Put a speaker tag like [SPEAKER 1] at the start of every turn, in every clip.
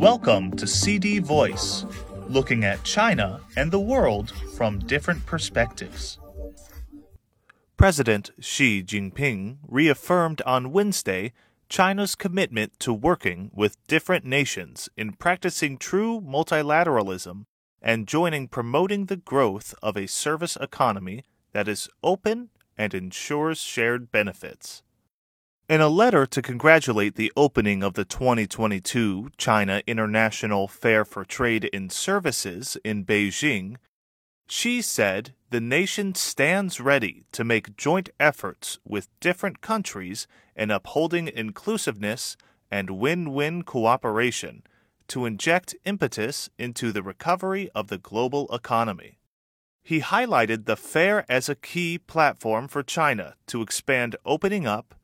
[SPEAKER 1] Welcome to CD Voice, looking at China and the world from different perspectives. President Xi Jinping reaffirmed on Wednesday China's commitment to working with different nations in practicing true multilateralism and joining promoting the growth of a service economy that is open and ensures shared benefits. In a letter to congratulate the opening of the 2022 China International Fair for Trade in Services in Beijing, Xi said the nation stands ready to make joint efforts with different countries in upholding inclusiveness and win win cooperation to inject impetus into the recovery of the global economy. He highlighted the fair as a key platform for China to expand opening up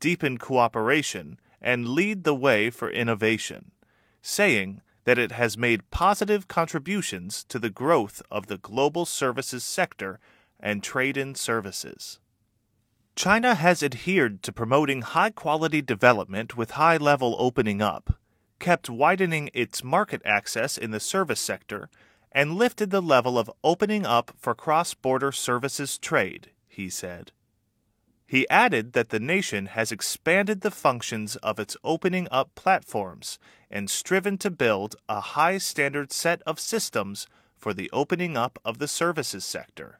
[SPEAKER 1] deepen cooperation, and lead the way for innovation, saying that it has made positive contributions to the growth of the global services sector and trade in services. China has adhered to promoting high quality development with high level opening up, kept widening its market access in the service sector, and lifted the level of opening up for cross border services trade, he said. He added that the nation has expanded the functions of its opening up platforms and striven to build a high standard set of systems for the opening up of the services sector.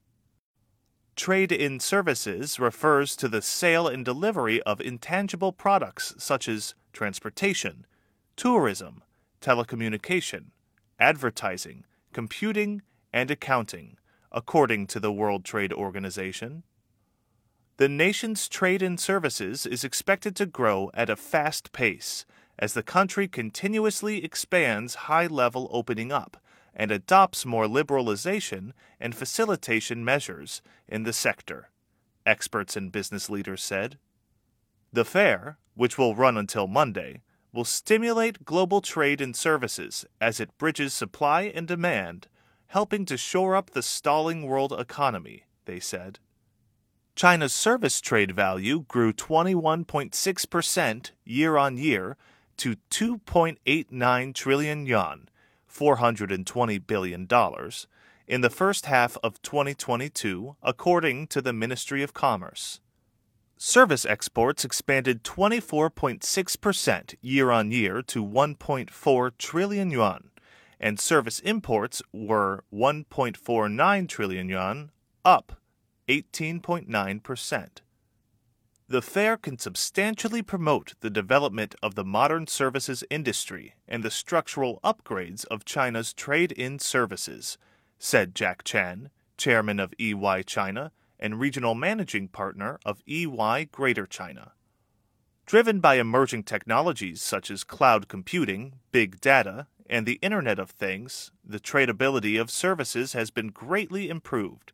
[SPEAKER 1] Trade in services refers to the sale and delivery of intangible products such as transportation, tourism, telecommunication, advertising, computing, and accounting, according to the World Trade Organization. The nation's trade in services is expected to grow at a fast pace as the country continuously expands high level opening up and adopts more liberalization and facilitation measures in the sector, experts and business leaders said. The fair, which will run until Monday, will stimulate global trade in services as it bridges supply and demand, helping to shore up the stalling world economy, they said. China's service trade value grew 21.6% year on year to 2.89 trillion yuan, $420 billion, in the first half of 2022, according to the Ministry of Commerce. Service exports expanded 24.6% year on year to 1.4 trillion yuan, and service imports were 1.49 trillion yuan, up 18.9%. The fair can substantially promote the development of the modern services industry and the structural upgrades of China's trade in services, said Jack Chan, chairman of EY China and regional managing partner of EY Greater China. Driven by emerging technologies such as cloud computing, big data, and the Internet of Things, the tradability of services has been greatly improved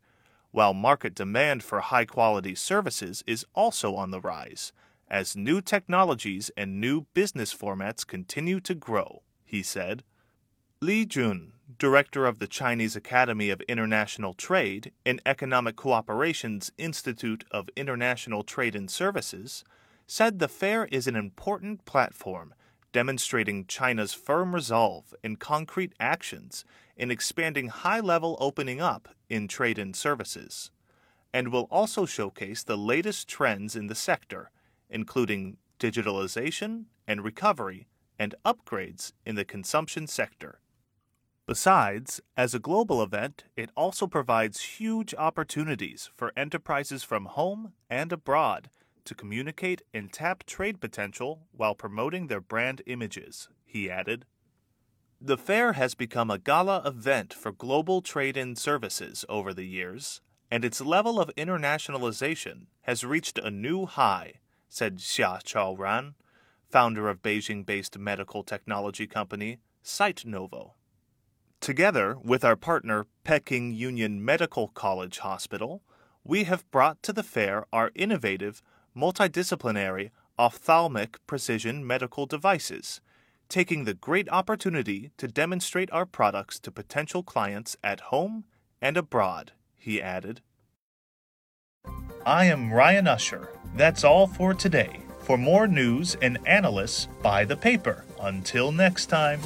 [SPEAKER 1] while market demand for high quality services is also on the rise as new technologies and new business formats continue to grow, he said. Li Jun, director of the Chinese Academy of International Trade and Economic Cooperation's Institute of International Trade and Services, said the fair is an important platform demonstrating China's firm resolve and concrete actions in expanding high level opening up in trade and services, and will also showcase the latest trends in the sector, including digitalization and recovery and upgrades in the consumption sector. Besides, as a global event, it also provides huge opportunities for enterprises from home and abroad to communicate and tap trade potential while promoting their brand images, he added. The fair has become a gala event for global trade in services over the years, and its level of internationalization has reached a new high, said Xia Chaoran, founder of Beijing based medical technology company SiteNovo. Together with our partner Peking Union Medical College Hospital, we have brought to the fair our innovative, multidisciplinary ophthalmic precision medical devices taking the great opportunity to demonstrate our products to potential clients at home and abroad, he added. I am Ryan Usher. That's all for today. For more news and analysis, buy the paper. Until next time.